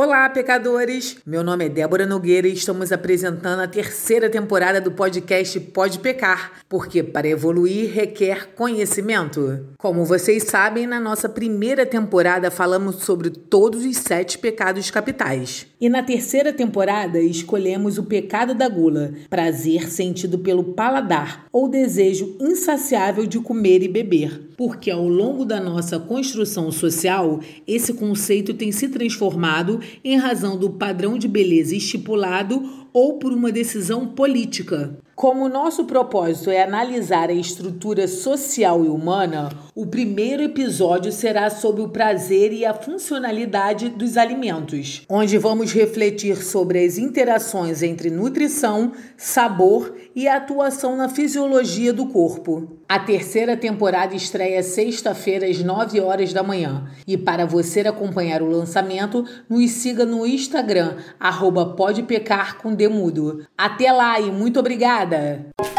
Olá, pecadores! Meu nome é Débora Nogueira e estamos apresentando a terceira temporada do podcast Pode Pecar, porque para evoluir requer conhecimento. Como vocês sabem, na nossa primeira temporada falamos sobre todos os sete pecados capitais. E na terceira temporada escolhemos o pecado da gula, prazer sentido pelo paladar ou desejo insaciável de comer e beber. Porque ao longo da nossa construção social, esse conceito tem se transformado em razão do padrão de beleza estipulado ou por uma decisão política. Como o nosso propósito é analisar a estrutura social e humana, o primeiro episódio será sobre o prazer e a funcionalidade dos alimentos, onde vamos refletir sobre as interações entre nutrição, sabor e atuação na fisiologia do corpo. A terceira temporada estreia sexta-feira às 9 horas da manhã. E para você acompanhar o lançamento, nos siga no Instagram, arroba Até lá e muito obrigada!